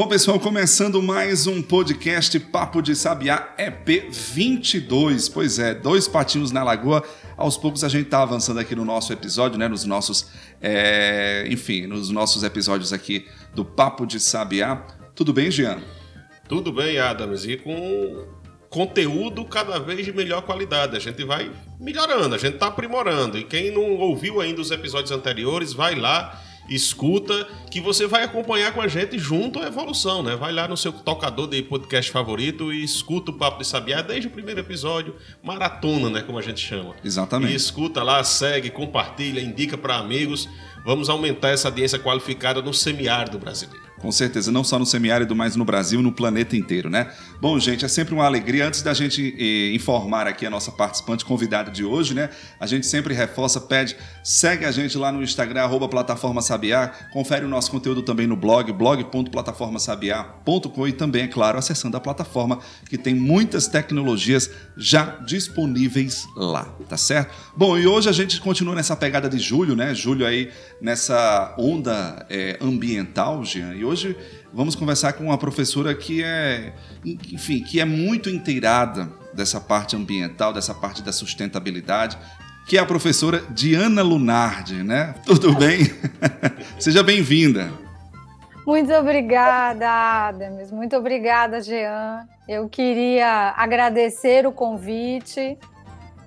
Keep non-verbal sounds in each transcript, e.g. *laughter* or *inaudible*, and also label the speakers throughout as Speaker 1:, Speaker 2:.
Speaker 1: Bom, pessoal, começando mais um podcast Papo de Sabiá EP 22. Pois é, dois patinhos na lagoa. Aos poucos a gente está avançando aqui no nosso episódio, né? Nos nossos, é, enfim, nos nossos episódios aqui do Papo de Sabiá. Tudo bem, Jean?
Speaker 2: Tudo bem, Adams. E com conteúdo cada vez de melhor qualidade. A gente vai melhorando, a gente está aprimorando. E quem não ouviu ainda os episódios anteriores, vai lá escuta, que você vai acompanhar com a gente junto à evolução, né? Vai lá no seu tocador de podcast favorito e escuta o Papo de Sabiá desde o primeiro episódio, maratona, né? Como a gente chama.
Speaker 1: Exatamente.
Speaker 2: E escuta lá, segue, compartilha, indica para amigos. Vamos aumentar essa audiência qualificada no semiárido brasileiro.
Speaker 1: Com certeza, não só no semiárido, mas no Brasil, no planeta inteiro, né? Bom, gente, é sempre uma alegria. Antes da gente eh, informar aqui a nossa participante convidada de hoje, né? A gente sempre reforça, pede, segue a gente lá no Instagram, arroba Plataforma Sabiá, confere o nosso conteúdo também no blog, blog.plataformasabiá.com e também, é claro, acessando a plataforma que tem muitas tecnologias já disponíveis lá, tá certo? Bom, e hoje a gente continua nessa pegada de julho, né? Julho aí nessa onda eh, ambiental, Jean, e hoje vamos conversar com uma professora que é, enfim, que é muito inteirada dessa parte ambiental, dessa parte da sustentabilidade, que é a professora Diana Lunardi, né? Tudo bem? *laughs* Seja bem-vinda.
Speaker 3: Muito obrigada, Adams. Muito obrigada, Jean. Eu queria agradecer o convite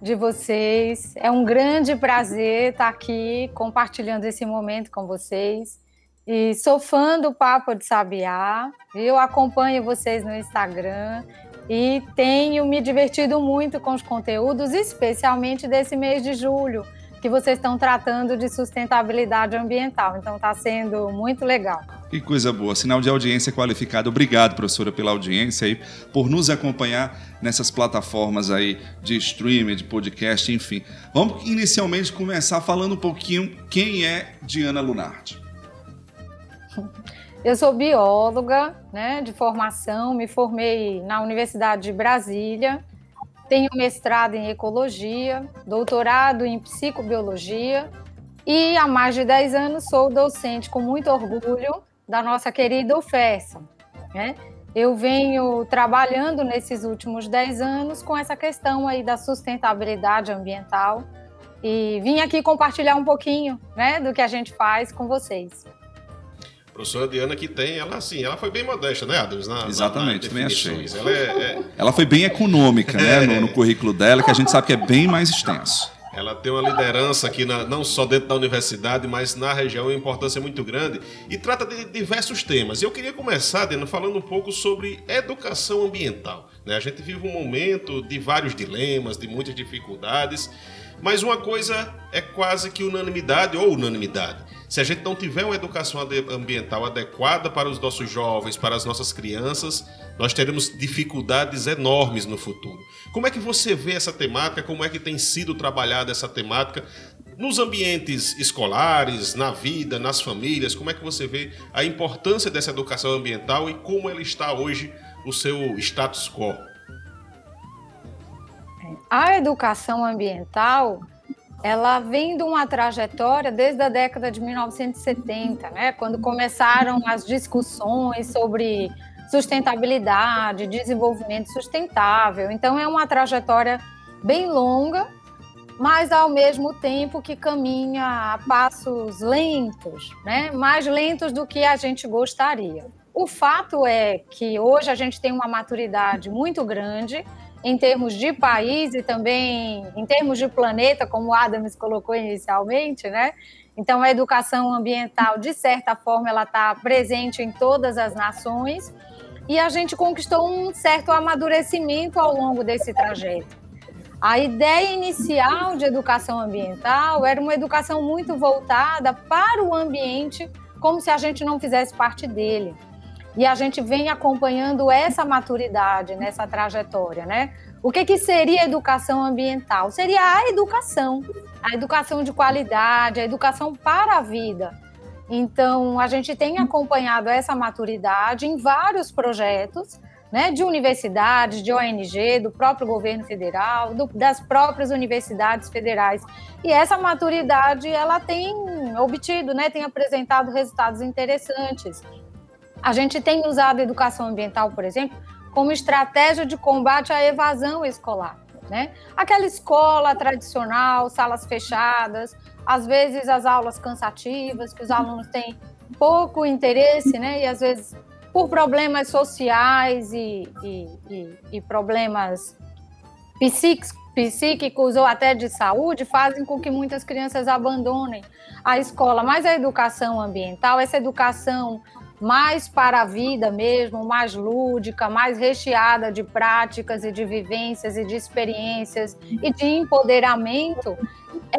Speaker 3: de vocês. É um grande prazer estar aqui compartilhando esse momento com vocês. E sou fã do Papo de Sabiá. Eu acompanho vocês no Instagram e tenho me divertido muito com os conteúdos, especialmente desse mês de julho, que vocês estão tratando de sustentabilidade ambiental. Então está sendo muito legal.
Speaker 1: Que coisa boa, sinal de audiência qualificada. Obrigado, professora, pela audiência e por nos acompanhar nessas plataformas aí de streaming, de podcast, enfim. Vamos inicialmente começar falando um pouquinho quem é Diana Lunardi.
Speaker 3: Eu sou bióloga, né, de formação, me formei na Universidade de Brasília, tenho mestrado em ecologia, doutorado em psicobiologia e há mais de 10 anos sou docente com muito orgulho da nossa querida UFESA. Né? Eu venho trabalhando nesses últimos 10 anos com essa questão aí da sustentabilidade ambiental e vim aqui compartilhar um pouquinho né, do que a gente faz com vocês
Speaker 2: professora Diana que tem, ela assim, ela foi bem modesta, né, Adams?
Speaker 1: Na, Exatamente, também achei. Ela, é, é... ela foi bem econômica, né, no, no, currículo dela, que a gente sabe que é bem mais extenso.
Speaker 2: Ela tem uma liderança aqui, na, não só dentro da universidade, mas na região, uma importância muito grande e trata de diversos temas. Eu queria começar, Diana, falando um pouco sobre educação ambiental. Né? A gente vive um momento de vários dilemas, de muitas dificuldades, mas uma coisa é quase que unanimidade ou unanimidade se a gente não tiver uma educação ambiental adequada para os nossos jovens, para as nossas crianças, nós teremos dificuldades enormes no futuro. Como é que você vê essa temática? Como é que tem sido trabalhada essa temática nos ambientes escolares, na vida, nas famílias? Como é que você vê a importância dessa educação ambiental e como ela está hoje no seu status quo?
Speaker 3: A educação ambiental ela vem de uma trajetória desde a década de 1970, né, quando começaram as discussões sobre sustentabilidade, desenvolvimento sustentável. Então é uma trajetória bem longa, mas ao mesmo tempo que caminha a passos lentos, né, mais lentos do que a gente gostaria. O fato é que hoje a gente tem uma maturidade muito grande em termos de país e também em termos de planeta, como o Adams colocou inicialmente, né? Então, a educação ambiental, de certa forma, ela está presente em todas as nações e a gente conquistou um certo amadurecimento ao longo desse trajeto. A ideia inicial de educação ambiental era uma educação muito voltada para o ambiente, como se a gente não fizesse parte dele. E a gente vem acompanhando essa maturidade nessa trajetória, né? O que, que seria educação ambiental? Seria a educação, a educação de qualidade, a educação para a vida. Então, a gente tem acompanhado essa maturidade em vários projetos, né, de universidades, de ONG, do próprio governo federal, do, das próprias universidades federais. E essa maturidade, ela tem obtido, né, tem apresentado resultados interessantes. A gente tem usado a educação ambiental, por exemplo, como estratégia de combate à evasão escolar. Né? Aquela escola tradicional, salas fechadas, às vezes as aulas cansativas, que os alunos têm pouco interesse, né? E às vezes por problemas sociais e, e, e, e problemas psíquicos, psíquicos ou até de saúde fazem com que muitas crianças abandonem a escola. Mas a educação ambiental, essa educação mais para a vida mesmo, mais lúdica, mais recheada de práticas e de vivências e de experiências e de empoderamento,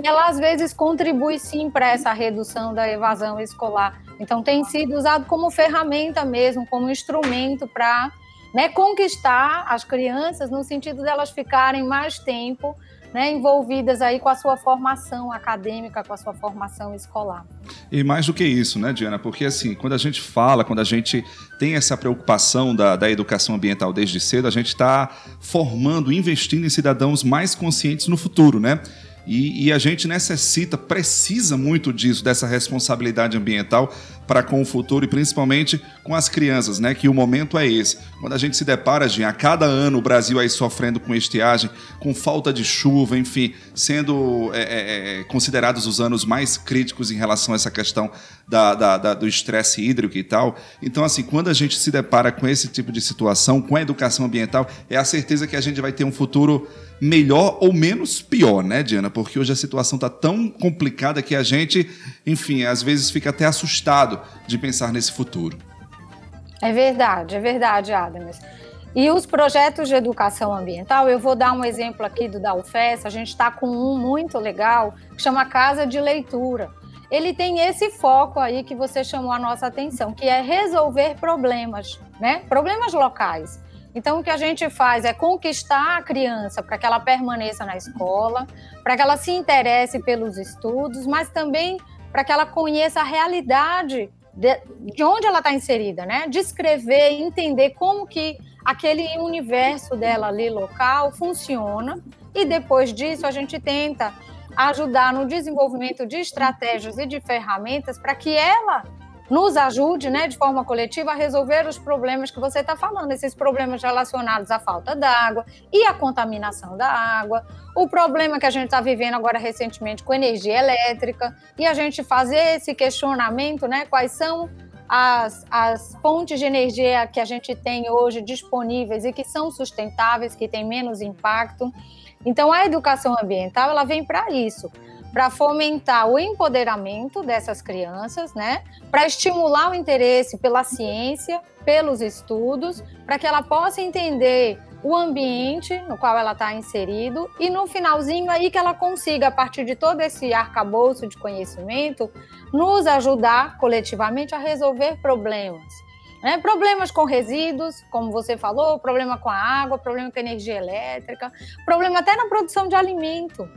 Speaker 3: ela às vezes contribui sim para essa redução da evasão escolar. Então tem sido usado como ferramenta mesmo, como instrumento para né, conquistar as crianças no sentido delas ficarem mais tempo né, envolvidas aí com a sua formação acadêmica, com a sua formação escolar.
Speaker 1: E mais do que isso, né, Diana? Porque assim, quando a gente fala, quando a gente tem essa preocupação da, da educação ambiental desde cedo, a gente está formando, investindo em cidadãos mais conscientes no futuro, né? E, e, a gente necessita, precisa muito disso, dessa responsabilidade ambiental para com o futuro e principalmente com as crianças, né? Que o momento é esse. Quando a gente se depara, Jean, a cada ano o Brasil aí sofrendo com estiagem, com falta de chuva, enfim, sendo é, é, é considerados os anos mais críticos em relação a essa questão da, da, da, do estresse hídrico e tal. Então, assim, quando a gente se depara com esse tipo de situação, com a educação ambiental, é a certeza que a gente vai ter um futuro melhor ou menos pior, né, Diana? Porque hoje a situação está tão complicada que a gente, enfim, às vezes fica até assustado de pensar nesse futuro.
Speaker 3: É verdade, é verdade, Adams. E os projetos de educação ambiental, eu vou dar um exemplo aqui do da UFES, a gente está com um muito legal, que chama Casa de Leitura. Ele tem esse foco aí que você chamou a nossa atenção, que é resolver problemas, né? Problemas locais. Então, o que a gente faz é conquistar a criança para que ela permaneça na escola, para que ela se interesse pelos estudos, mas também para que ela conheça a realidade de, de onde ela está inserida, né? Descrever, entender como que aquele universo dela ali local funciona e depois disso a gente tenta ajudar no desenvolvimento de estratégias e de ferramentas para que ela nos ajude, né, de forma coletiva, a resolver os problemas que você está falando, esses problemas relacionados à falta d'água e à contaminação da água, o problema que a gente está vivendo agora recentemente com energia elétrica, e a gente fazer esse questionamento, né, quais são as, as fontes de energia que a gente tem hoje disponíveis e que são sustentáveis, que têm menos impacto. Então, a educação ambiental ela vem para isso, para fomentar o empoderamento dessas crianças, né? Para estimular o interesse pela ciência, pelos estudos, para que ela possa entender o ambiente no qual ela está inserido e no finalzinho aí que ela consiga, a partir de todo esse arcabouço de conhecimento, nos ajudar coletivamente a resolver problemas. Né? Problemas com resíduos, como você falou, problema com a água, problema com a energia elétrica, problema até na produção de alimento.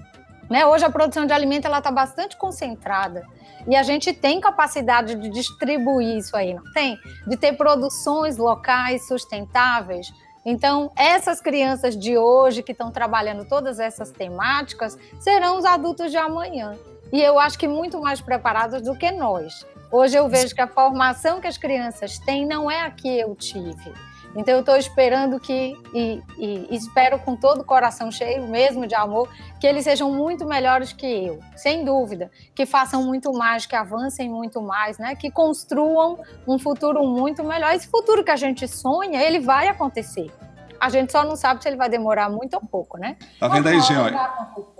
Speaker 3: Né? Hoje a produção de alimento está bastante concentrada e a gente tem capacidade de distribuir isso aí, não tem? De ter produções locais sustentáveis. Então, essas crianças de hoje que estão trabalhando todas essas temáticas serão os adultos de amanhã. E eu acho que muito mais preparados do que nós. Hoje eu vejo que a formação que as crianças têm não é a que eu tive. Então eu estou esperando que, e, e, espero com todo o coração cheio mesmo de amor, que eles sejam muito melhores que eu, sem dúvida, que façam muito mais, que avancem muito mais, né? que construam um futuro muito melhor. Esse futuro que a gente sonha, ele vai acontecer. A gente só não sabe se ele vai demorar muito ou pouco, né?
Speaker 1: Tá vendo aí, Jean?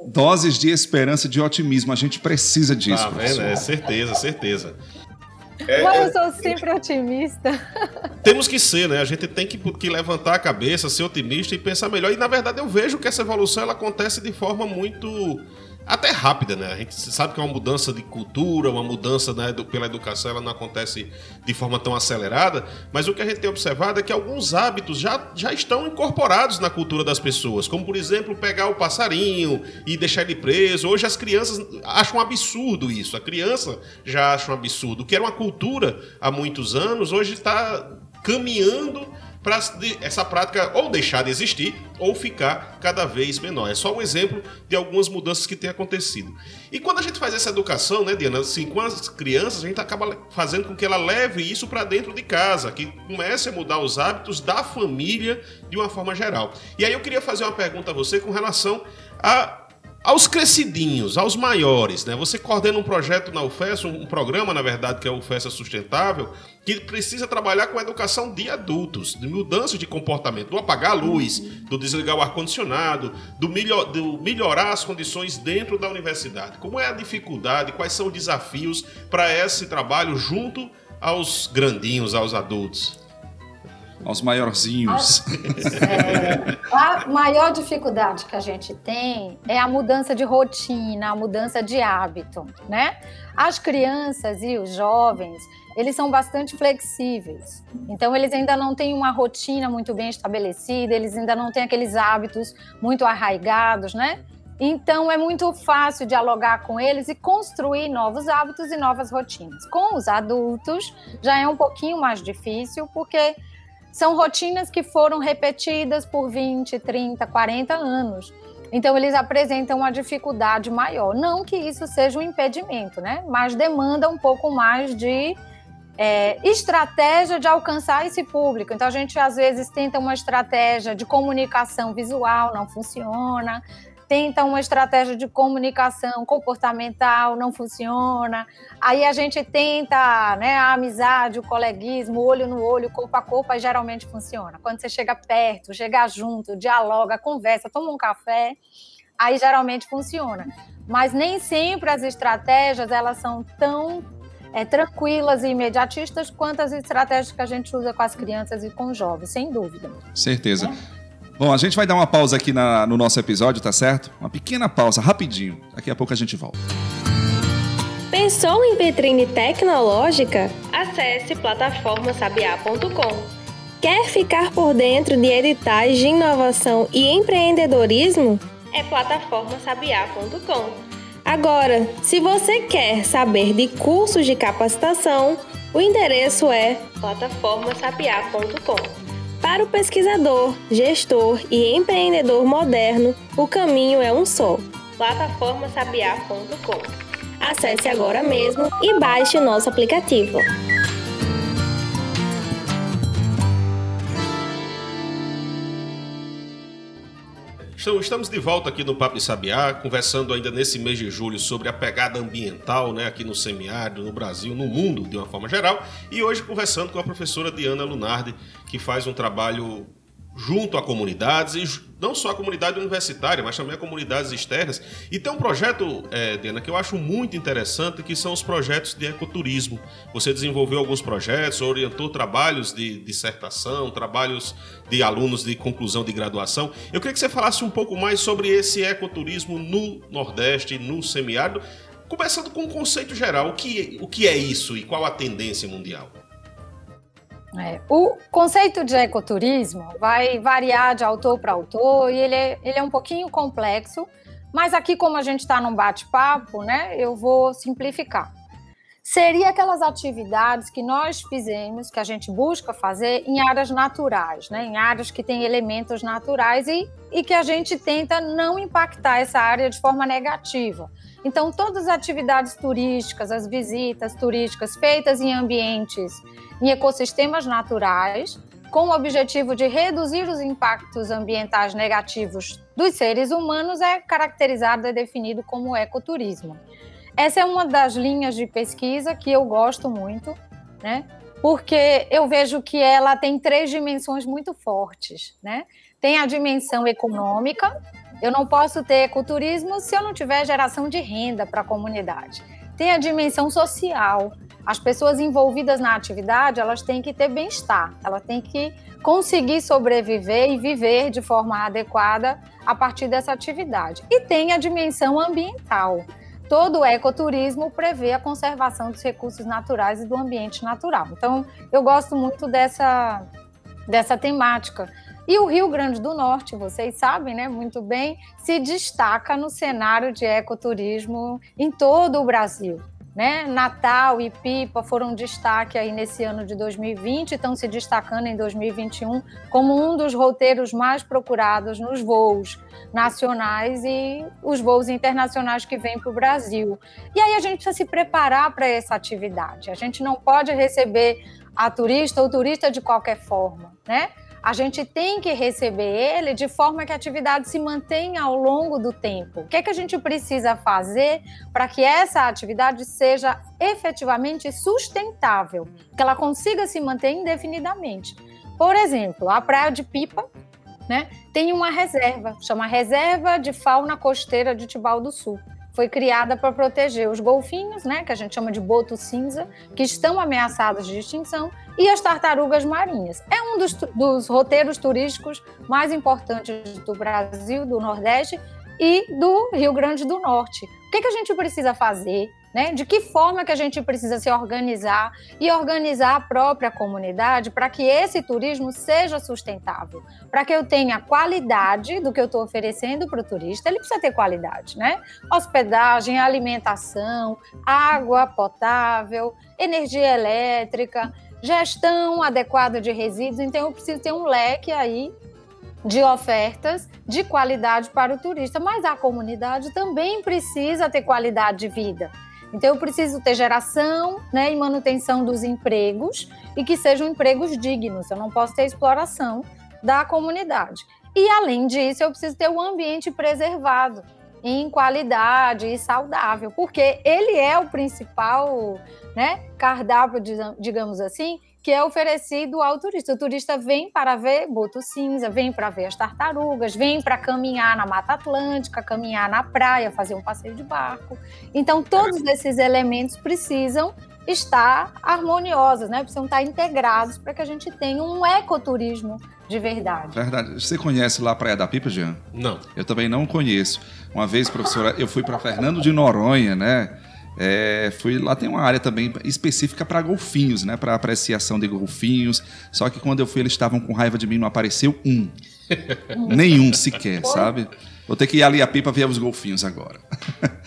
Speaker 1: Doses de esperança, de otimismo. A gente precisa disso. Tá
Speaker 2: vendo? É certeza, certeza.
Speaker 3: É, Mas eu é, sou sempre otimista.
Speaker 2: Temos que ser, né? A gente tem que, que, levantar a cabeça, ser otimista e pensar melhor. E na verdade eu vejo que essa evolução ela acontece de forma muito até rápida, né? A gente sabe que é uma mudança de cultura, uma mudança né, pela educação, ela não acontece de forma tão acelerada, mas o que a gente tem observado é que alguns hábitos já, já estão incorporados na cultura das pessoas, como por exemplo pegar o passarinho e deixar ele preso. Hoje as crianças acham um absurdo isso, a criança já acha um absurdo. Que era uma cultura há muitos anos, hoje está caminhando para essa prática ou deixar de existir ou ficar cada vez menor. É só um exemplo de algumas mudanças que têm acontecido. E quando a gente faz essa educação, né, Diana, assim, com as crianças, a gente acaba fazendo com que ela leve isso para dentro de casa, que comece a mudar os hábitos da família de uma forma geral. E aí eu queria fazer uma pergunta a você com relação a aos crescidinhos, aos maiores, né? Você coordena um projeto na UFES, um programa, na verdade, que é a UFES Sustentável, que precisa trabalhar com a educação de adultos, de mudança de comportamento, do apagar a luz, do desligar o ar-condicionado, do, melhor, do melhorar as condições dentro da universidade. Como é a dificuldade, quais são os desafios para esse trabalho junto aos grandinhos, aos adultos?
Speaker 1: Aos maiorzinhos.
Speaker 3: É, a maior dificuldade que a gente tem é a mudança de rotina, a mudança de hábito, né? As crianças e os jovens, eles são bastante flexíveis. Então, eles ainda não têm uma rotina muito bem estabelecida, eles ainda não têm aqueles hábitos muito arraigados, né? Então, é muito fácil dialogar com eles e construir novos hábitos e novas rotinas. Com os adultos, já é um pouquinho mais difícil, porque são rotinas que foram repetidas por 20, 30, 40 anos. Então, eles apresentam uma dificuldade maior. Não que isso seja um impedimento, né? Mas demanda um pouco mais de é, estratégia de alcançar esse público. Então, a gente às vezes tenta uma estratégia de comunicação visual, não funciona tenta uma estratégia de comunicação comportamental, não funciona. Aí a gente tenta né, a amizade, o coleguismo, olho no olho, corpo a corpo, aí geralmente funciona. Quando você chega perto, chega junto, dialoga, conversa, toma um café, aí geralmente funciona. Mas nem sempre as estratégias elas são tão é, tranquilas e imediatistas quanto as estratégias que a gente usa com as crianças e com os jovens, sem dúvida.
Speaker 1: Certeza. É? Bom, a gente vai dar uma pausa aqui na, no nosso episódio, tá certo? Uma pequena pausa, rapidinho. Daqui a pouco a gente volta.
Speaker 4: Pensou em vitrine tecnológica? Acesse plataformasabiá.com. Quer ficar por dentro de editais de inovação e empreendedorismo? É plataformasabiá.com. Agora, se você quer saber de cursos de capacitação, o endereço é plataformasabiá.com. Para o pesquisador, gestor e empreendedor moderno, o caminho é um só: plataformasabiá.com. Acesse agora mesmo e baixe o nosso aplicativo.
Speaker 2: Estamos de volta aqui no Papo de Sabiá, conversando ainda nesse mês de julho sobre a pegada ambiental né, aqui no semiárido, no Brasil, no mundo de uma forma geral. E hoje conversando com a professora Diana Lunardi, que faz um trabalho junto a comunidades, e não só a comunidade universitária, mas também a comunidades externas. E tem um projeto, é, Diana, que eu acho muito interessante, que são os projetos de ecoturismo. Você desenvolveu alguns projetos, orientou trabalhos de dissertação, trabalhos de alunos de conclusão de graduação. Eu queria que você falasse um pouco mais sobre esse ecoturismo no Nordeste, no semiárido, começando com um conceito geral. O que, o que é isso e qual a tendência mundial?
Speaker 3: É, o conceito de ecoturismo vai variar de autor para autor e ele é, ele é um pouquinho complexo, mas aqui, como a gente está num bate-papo, né, eu vou simplificar. Seria aquelas atividades que nós fizemos, que a gente busca fazer em áreas naturais, né, em áreas que têm elementos naturais e, e que a gente tenta não impactar essa área de forma negativa. Então, todas as atividades turísticas, as visitas turísticas feitas em ambientes em ecossistemas naturais, com o objetivo de reduzir os impactos ambientais negativos dos seres humanos, é caracterizado e definido como ecoturismo. Essa é uma das linhas de pesquisa que eu gosto muito, né? Porque eu vejo que ela tem três dimensões muito fortes, né? Tem a dimensão econômica. Eu não posso ter ecoturismo se eu não tiver geração de renda para a comunidade. Tem a dimensão social as pessoas envolvidas na atividade, elas têm que ter bem-estar, elas têm que conseguir sobreviver e viver de forma adequada a partir dessa atividade. E tem a dimensão ambiental. Todo ecoturismo prevê a conservação dos recursos naturais e do ambiente natural. Então, eu gosto muito dessa, dessa temática. E o Rio Grande do Norte, vocês sabem né, muito bem, se destaca no cenário de ecoturismo em todo o Brasil. Né? Natal e Pipa foram destaque aí nesse ano de 2020, estão se destacando em 2021 como um dos roteiros mais procurados nos voos nacionais e os voos internacionais que vêm para o Brasil. E aí a gente precisa se preparar para essa atividade. A gente não pode receber a turista ou turista de qualquer forma, né? A gente tem que receber ele de forma que a atividade se mantenha ao longo do tempo. O que, é que a gente precisa fazer para que essa atividade seja efetivamente sustentável, que ela consiga se manter indefinidamente? Por exemplo, a Praia de Pipa né, tem uma reserva, chama Reserva de Fauna Costeira de Tibau do Sul foi criada para proteger os golfinhos, né, que a gente chama de boto cinza, que estão ameaçados de extinção, e as tartarugas marinhas. É um dos, dos roteiros turísticos mais importantes do Brasil, do Nordeste e do Rio Grande do Norte. O que, que a gente precisa fazer né? De que forma que a gente precisa se organizar e organizar a própria comunidade para que esse turismo seja sustentável, para que eu tenha qualidade do que eu estou oferecendo para o turista, ele precisa ter qualidade, né? Hospedagem, alimentação, água potável, energia elétrica, gestão adequada de resíduos. Então eu preciso ter um leque aí de ofertas de qualidade para o turista, mas a comunidade também precisa ter qualidade de vida. Então, eu preciso ter geração né, e manutenção dos empregos e que sejam empregos dignos. Eu não posso ter exploração da comunidade. E, além disso, eu preciso ter o um ambiente preservado em qualidade e saudável, porque ele é o principal né, cardápio, digamos assim, que é oferecido ao turista. O turista vem para ver boto cinza, vem para ver as tartarugas, vem para caminhar na Mata Atlântica, caminhar na praia, fazer um passeio de barco. Então, todos esses elementos precisam estar harmoniosos, né? Precisam estar integrados para que a gente tenha um ecoturismo de verdade.
Speaker 1: Verdade. Você conhece lá a Praia da Pipa, Jean?
Speaker 2: Não.
Speaker 1: Eu também não conheço. Uma vez, professora, eu fui para Fernando de Noronha, né? É, fui lá tem uma área também específica para golfinhos, né? Para apreciação de golfinhos. Só que quando eu fui eles estavam com raiva de mim, não apareceu um, *laughs* nenhum sequer, sabe? Vou ter que ir ali a pipa ver os golfinhos agora.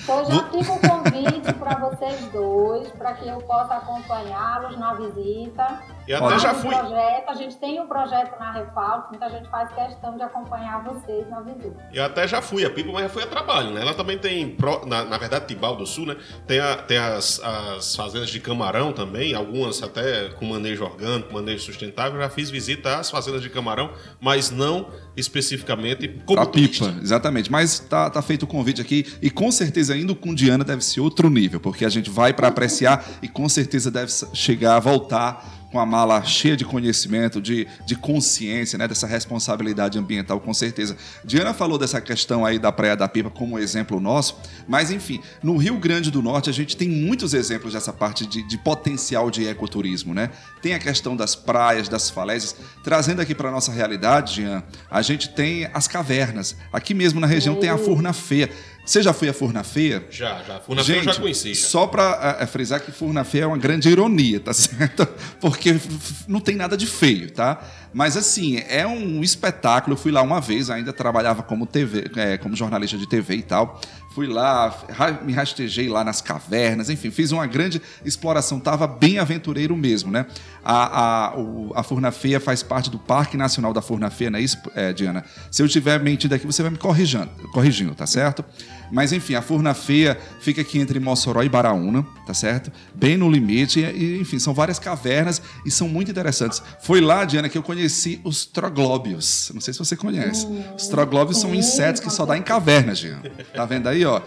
Speaker 3: Então já fica o convite para vocês dois, para que eu possa acompanhá-los na visita.
Speaker 2: E até já fui.
Speaker 3: Projeto, a gente tem um projeto na Refalco, muita gente faz questão de acompanhar vocês na visita.
Speaker 2: Eu até já fui a pipa, mas já fui a trabalho, né? Ela também tem, na, na verdade, Tibau do Sul, né? Tem, a, tem as, as fazendas de camarão também, algumas até com manejo orgânico, manejo sustentável. Já fiz visita às fazendas de camarão, mas não especificamente como
Speaker 1: a pipa, exatamente. Mas tá, tá feito o convite aqui e com certeza indo com Diana deve ser outro nível, porque a gente vai para apreciar e com certeza deve chegar a voltar com a mala cheia de conhecimento, de, de consciência, né, dessa responsabilidade ambiental, com certeza. Diana falou dessa questão aí da Praia da Pipa como exemplo nosso, mas enfim, no Rio Grande do Norte a gente tem muitos exemplos dessa parte de, de potencial de ecoturismo, né? Tem a questão das praias, das falésias, trazendo aqui para nossa realidade, Jean, a gente tem as cavernas. Aqui mesmo na região tem a Furna Feia. Você já foi a Furna Feia?
Speaker 2: Já, já. Furna Feia eu já conheci. Já.
Speaker 1: Só para é, frisar que Furna Feia é uma grande ironia, tá *laughs* certo? Porque não tem nada de feio, tá? Mas assim, é um espetáculo. Eu fui lá uma vez, ainda trabalhava como TV, é, como jornalista de TV e tal. Fui lá, me rastejei lá nas cavernas, enfim, fiz uma grande exploração. Tava bem aventureiro mesmo, né? A, a, o, a Furna Feia faz parte do Parque Nacional da Furna Feia, não é isso, é, Diana? Se eu estiver mentindo aqui, você vai me corrigindo, corrigindo, tá certo? Mas enfim, a Furna Feia fica aqui entre Mossoró e Baraúna, tá certo? Bem no limite. E, enfim, são várias cavernas e são muito interessantes. Foi lá, Diana, que eu conheci os troglóbios. Não sei se você conhece. Os troglóbios são insetos que só dá em cavernas, Diana. Tá vendo aí, ó?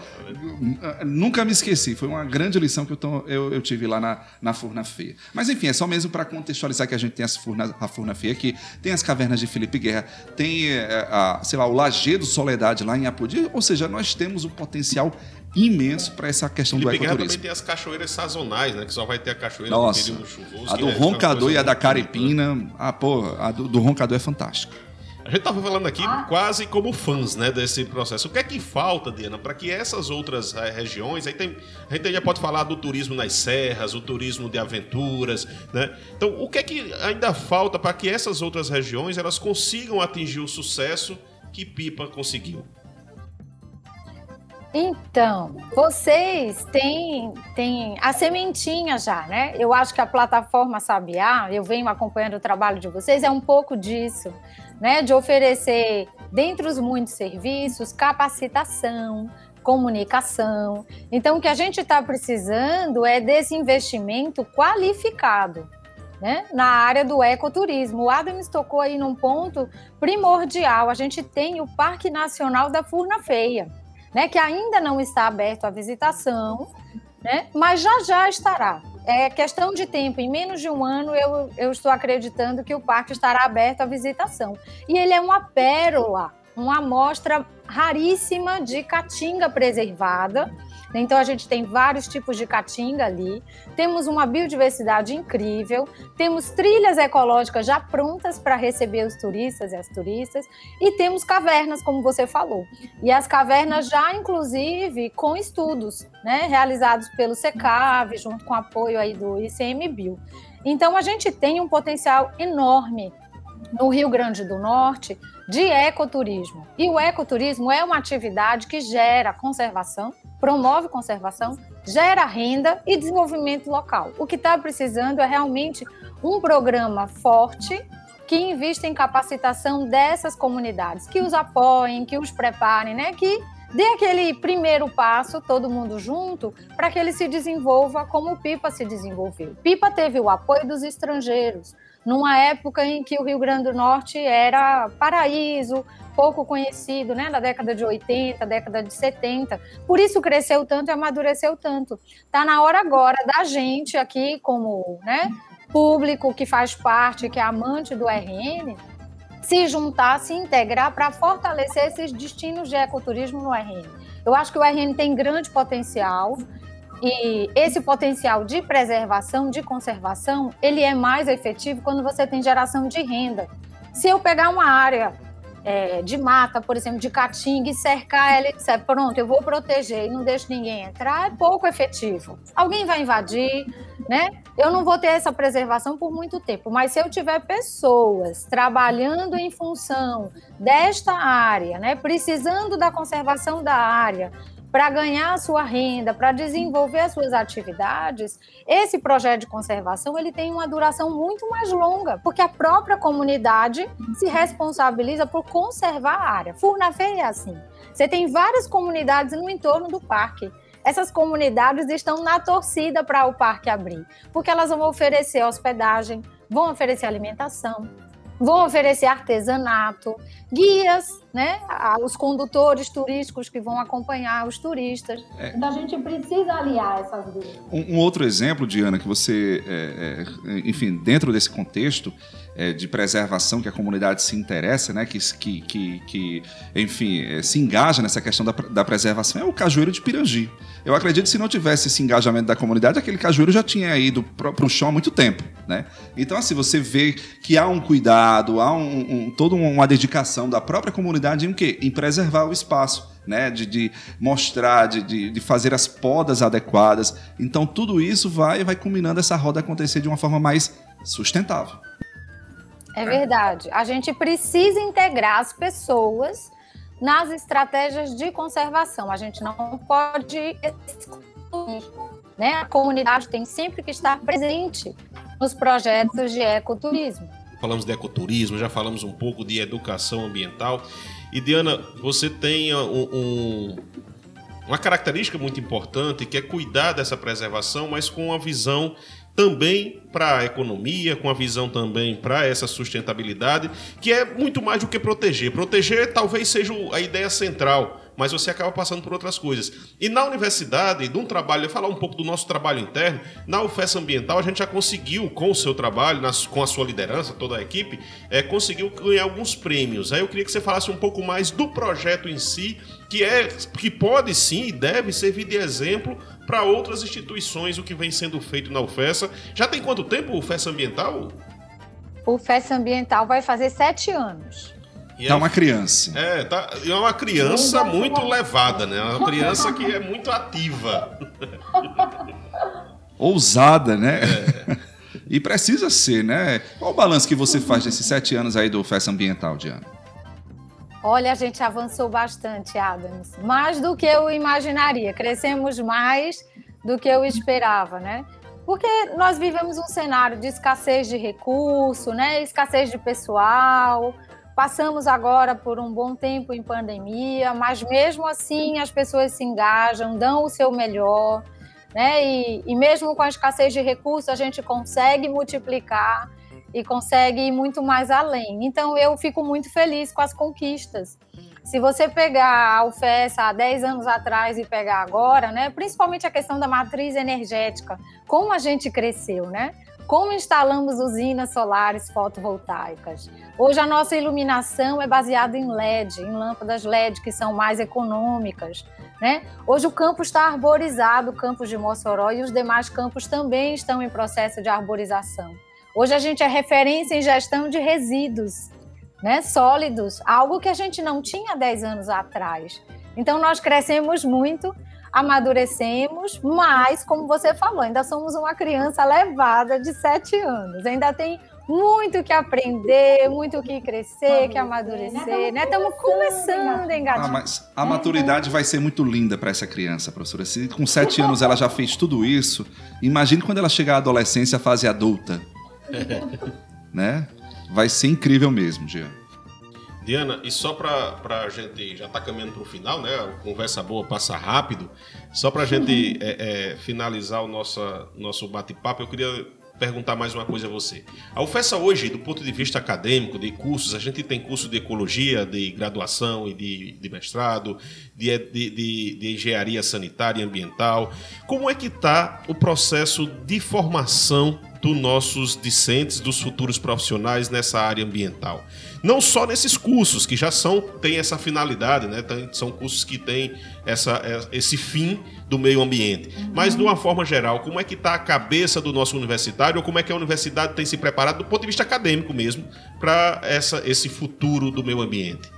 Speaker 1: Nunca me esqueci. Foi uma grande lição que eu, tô, eu, eu tive lá na, na Furna Feia. Mas enfim, é só mesmo para contextualizar que a gente tem as furna, a Furna Feia aqui. Tem as cavernas de Felipe Guerra. Tem, é, a, sei lá, o Lajedo Soledade lá em Apodi. Ou seja, nós temos o potencial imenso para essa questão
Speaker 2: Felipe
Speaker 1: do
Speaker 2: Guerra também
Speaker 1: ecoturismo.
Speaker 2: tem as cachoeiras sazonais, né? Que só vai ter a cachoeira
Speaker 1: Nossa,
Speaker 2: no período chuvoso.
Speaker 1: A do
Speaker 2: é
Speaker 1: Roncador e a da
Speaker 2: né?
Speaker 1: Caripina, ah, pô, a do, do Roncador é fantástica.
Speaker 2: A gente estava falando aqui
Speaker 3: Ah.
Speaker 2: quase como fãs né, desse processo. O que é que falta, Diana, para que essas outras eh, regiões. Aí tem, a gente já pode falar do turismo nas serras, o turismo de aventuras. Né? Então, o que é que ainda falta para que essas outras regiões elas consigam atingir o sucesso que Pipa conseguiu?
Speaker 3: Então, vocês têm, têm a sementinha já, né? Eu acho que a plataforma Sabiá, eu venho acompanhando o trabalho de vocês, é um pouco disso, né? De oferecer, dentre os muitos serviços, capacitação, comunicação. Então, o que a gente está precisando é desse investimento qualificado. Né? Na área do ecoturismo. O Adams tocou aí num ponto primordial. A gente tem o Parque Nacional da Furna Feia né, que ainda não está aberto à visitação, né, mas já já estará. É questão de tempo, em menos de um ano eu, eu estou acreditando que o parque estará aberto à visitação. E ele é uma pérola, uma amostra raríssima de caatinga preservada. Então a gente tem vários tipos de caatinga ali, temos uma biodiversidade incrível, temos trilhas ecológicas já prontas para receber os turistas e as turistas, e temos cavernas, como você falou. E as cavernas já, inclusive, com estudos, né, realizados pelo SECAV, junto com apoio aí do ICMBio. Então a gente tem um potencial enorme no Rio Grande do Norte de ecoturismo. E o ecoturismo é uma atividade que gera conservação, promove conservação, gera renda e desenvolvimento local. O que está precisando é realmente um programa forte que invista em capacitação dessas comunidades, que os apoiem, que os preparem, né? que dê aquele primeiro passo, todo mundo junto, para que ele se desenvolva como o Pipa se desenvolveu. Pipa teve o apoio dos estrangeiros, numa época em que o Rio Grande do Norte era paraíso, pouco conhecido, né, na década de 80, década de 70. Por isso cresceu tanto e amadureceu tanto. Tá na hora agora da gente aqui como, né, público que faz parte, que é amante do RN, se juntar, se integrar para fortalecer esses destinos de ecoturismo no RN. Eu acho que o RN tem grande potencial e esse potencial de preservação, de conservação, ele é mais efetivo quando você tem geração de renda. Se eu pegar uma área é, de mata, por exemplo, de caatinga e cercar ela e disser, pronto, eu vou proteger e não deixo ninguém entrar, é pouco efetivo. Alguém vai invadir, né? Eu não vou ter essa preservação por muito tempo, mas se eu tiver pessoas trabalhando em função desta área, né, precisando da conservação da área, para ganhar a sua renda, para desenvolver as suas atividades, esse projeto de conservação ele tem uma duração muito mais longa, porque a própria comunidade se responsabiliza por conservar a área. Furnafé é assim. Você tem várias comunidades no entorno do parque. Essas comunidades estão na torcida para o parque abrir, porque elas vão oferecer hospedagem, vão oferecer alimentação, vão oferecer artesanato, guias, né, os condutores turísticos que vão acompanhar os turistas. É. Então a gente precisa aliar essas duas.
Speaker 1: Um, um outro exemplo, Diana, que você, é, é, enfim, dentro desse contexto é, de preservação que a comunidade se interessa, né, que, que, que, que enfim, é, se engaja nessa questão da, da preservação é o Cajueiro de Pirangi. Eu acredito que se não tivesse esse engajamento da comunidade, aquele cajueiro já tinha ido para o chão há muito tempo, né? Então, assim, você vê que há um cuidado, há um, um, toda uma dedicação da própria comunidade em quê? Em preservar o espaço. Né, de, de mostrar, de, de, de, fazer as podas adequadas. Então, tudo isso vai vai culminando essa roda acontecer de uma forma mais sustentável.
Speaker 3: É verdade. A gente precisa integrar as pessoas nas estratégias de conservação. A gente não pode excluir. Né? A comunidade tem sempre que estar presente nos projetos de ecoturismo.
Speaker 2: Falamos de ecoturismo, já falamos um pouco de educação ambiental. E Diana, você tem um, um, uma característica muito importante que é cuidar dessa preservação, mas com uma visão também para a economia, com a visão também para essa sustentabilidade, que é muito mais do que proteger. Proteger talvez seja a ideia central, mas você acaba passando por outras coisas. E na universidade, de um trabalho, eu falar um pouco do nosso trabalho interno, na UFES Ambiental a gente já conseguiu, com o seu trabalho, nas, com a sua liderança, toda a equipe, é, conseguiu ganhar alguns prêmios. Aí eu queria que você falasse um pouco mais do projeto em si, que é que pode sim e deve servir de exemplo para outras instituições o que vem sendo feito na UFESA. Já tem quanto tempo o UFESA Ambiental?
Speaker 3: O FES Ambiental vai fazer sete anos.
Speaker 1: E é uma criança.
Speaker 2: É, tá, é uma criança muito levada, né? Uma criança que é muito ativa. *laughs*
Speaker 1: Ousada, né? É. *laughs* e precisa ser, né? Qual o balanço que você faz desses sete anos aí do FES Ambiental, Diana?
Speaker 3: Olha, a gente avançou bastante, Adams. Mais do que eu imaginaria. Crescemos mais do que eu esperava, né? Porque nós vivemos um cenário de escassez de recurso, né? escassez de pessoal. Passamos agora por um bom tempo em pandemia, mas mesmo assim as pessoas se engajam, dão o seu melhor, né? E, e mesmo com a escassez de recursos, a gente consegue multiplicar e consegue ir muito mais além. Então eu fico muito feliz com as conquistas. Se você pegar a UFES há 10 anos atrás e pegar agora, né, principalmente a questão da matriz energética, como a gente cresceu, né? Como instalamos usinas solares fotovoltaicas. Hoje a nossa iluminação é baseada em LED, em lâmpadas LED que são mais econômicas. Né? Hoje o campo está arborizado, o campus de Mossoró e os demais campos também estão em processo de arborização. Hoje a gente é referência em gestão de resíduos né, sólidos, algo que a gente não tinha 10 anos atrás. Então, nós crescemos muito, amadurecemos, mas, como você falou, ainda somos uma criança levada de 7 anos, ainda tem muito que aprender, muito que crescer, que amadurecer, né? Estamos começando a engajar.
Speaker 1: Ah, mas a maturidade vai ser muito linda para essa criança, professora. Se com sete anos ela já fez tudo isso, imagine quando ela chegar à adolescência, à fase adulta. *laughs* né? vai ser incrível mesmo, Jean.
Speaker 2: Diana, e só para a gente já tá caminhando para o final, né? A conversa boa passa rápido. Só para a gente é, é, finalizar o nosso, nosso bate-papo, eu queria perguntar mais uma coisa a você. A UFESA hoje, do ponto de vista acadêmico, de cursos, a gente tem curso de ecologia, de graduação e de, de mestrado, de, de, de, de engenharia sanitária e ambiental. Como é que está o processo de formação dos nossos discentes, dos futuros profissionais nessa área ambiental. Não só nesses cursos, que já são, têm essa finalidade, né? são cursos que têm essa, é, esse fim do meio ambiente. Uhum. Mas, de uma forma geral, como é que está a cabeça do nosso universitário, ou como é que a universidade tem se preparado do ponto de vista acadêmico mesmo, para esse futuro do meio ambiente?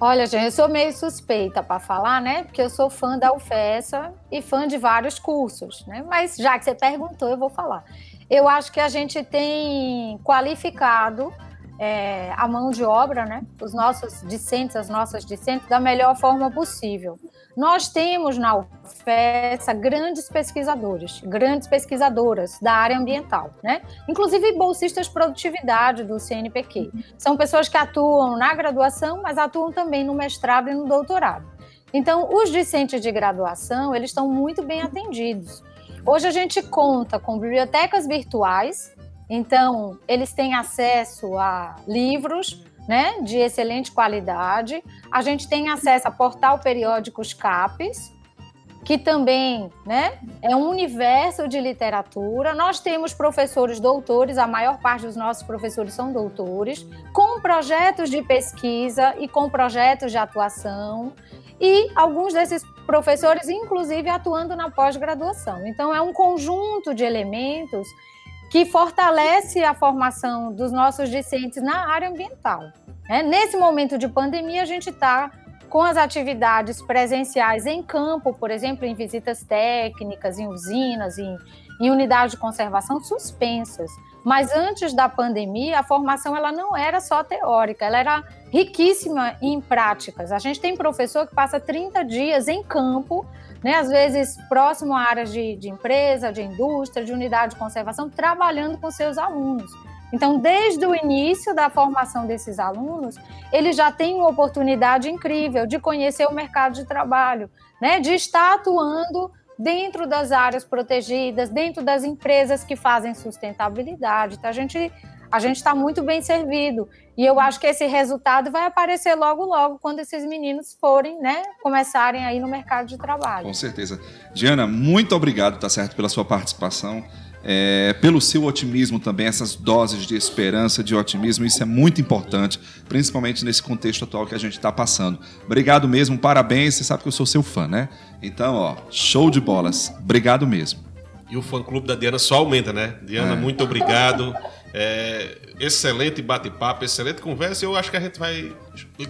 Speaker 3: Olha, gente, eu sou meio suspeita para falar, né? Porque eu sou fã da UFESA e fã de vários cursos, né? Mas já que você perguntou, eu vou falar eu acho que a gente tem qualificado é, a mão de obra, né? Os nossos discentes, as nossas discentes, da melhor forma possível. Nós temos na UFESA grandes pesquisadores, grandes pesquisadoras da área ambiental, né? Inclusive bolsistas de produtividade do CNPq. São pessoas que atuam na graduação, mas atuam também no mestrado e no doutorado. Então, os discentes de graduação, eles estão muito bem atendidos. Hoje a gente conta com bibliotecas virtuais, então eles têm acesso a livros né, de excelente qualidade. A gente tem acesso a portal periódicos CAPES, que também né, é um universo de literatura. Nós temos professores doutores, a maior parte dos nossos professores são doutores, com projetos de pesquisa e com projetos de atuação. E alguns desses professores, inclusive, atuando na pós-graduação. Então, é um conjunto de elementos que fortalece a formação dos nossos discentes na área ambiental. É, nesse momento de pandemia, a gente está com as atividades presenciais em campo, por exemplo, em visitas técnicas, em usinas, em, em unidades de conservação suspensas. Mas antes da pandemia, a formação ela não era só teórica, ela era riquíssima em práticas. A gente tem professor que passa 30 dias em campo, né, às vezes próximo a áreas de, de empresa, de indústria, de unidade de conservação, trabalhando com seus alunos. Então, desde o início da formação desses alunos, eles já têm uma oportunidade incrível de conhecer o mercado de trabalho, né, de estar atuando dentro das áreas protegidas, dentro das empresas que fazem sustentabilidade. Então, a gente a gente está muito bem servido. E eu acho que esse resultado vai aparecer logo, logo, quando esses meninos forem, né, começarem aí no mercado de trabalho.
Speaker 1: Com certeza. Diana, muito obrigado, tá certo, pela sua participação. É, pelo seu otimismo também, essas doses de esperança, de otimismo, isso é muito importante, principalmente nesse contexto atual que a gente está passando. Obrigado mesmo, parabéns, você sabe que eu sou seu fã, né? Então, ó, show de bolas. Obrigado mesmo.
Speaker 2: E o fã-clube da Diana só aumenta, né? Diana, é. muito obrigado. É, excelente bate-papo, excelente conversa. Eu acho que a gente vai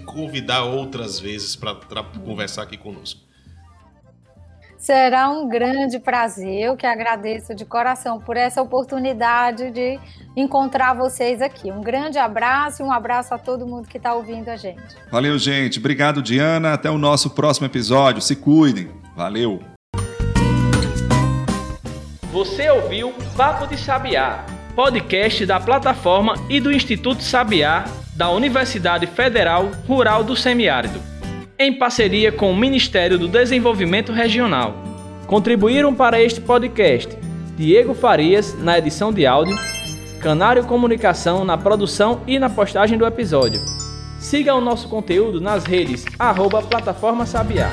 Speaker 2: convidar outras vezes para conversar aqui conosco.
Speaker 3: Será um grande prazer. Eu que agradeço de coração por essa oportunidade de encontrar vocês aqui. Um grande abraço e um abraço a todo mundo que está ouvindo a gente.
Speaker 1: Valeu, gente. Obrigado, Diana. Até o nosso próximo episódio. Se cuidem. Valeu.
Speaker 5: Você ouviu Papo de Sabiá, podcast da plataforma e do Instituto Sabiá da Universidade Federal Rural do Semiárido em parceria com o Ministério do Desenvolvimento Regional. Contribuíram para este podcast Diego Farias na edição de áudio, Canário Comunicação na produção e na postagem do episódio. Siga o nosso conteúdo nas redes arroba Plataforma Sabiá.